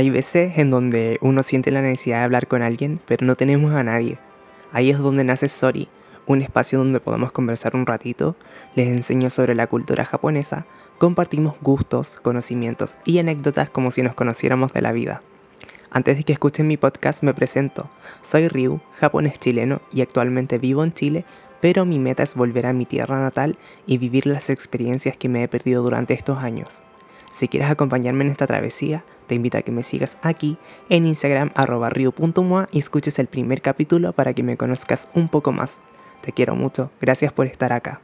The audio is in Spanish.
Hay veces en donde uno siente la necesidad de hablar con alguien, pero no tenemos a nadie. Ahí es donde nace Sori, un espacio donde podemos conversar un ratito, les enseño sobre la cultura japonesa, compartimos gustos, conocimientos y anécdotas como si nos conociéramos de la vida. Antes de que escuchen mi podcast me presento. Soy Ryu, japonés chileno y actualmente vivo en Chile, pero mi meta es volver a mi tierra natal y vivir las experiencias que me he perdido durante estos años. Si quieres acompañarme en esta travesía, te invito a que me sigas aquí en Instagram arroba ryu.mua y escuches el primer capítulo para que me conozcas un poco más. Te quiero mucho, gracias por estar acá.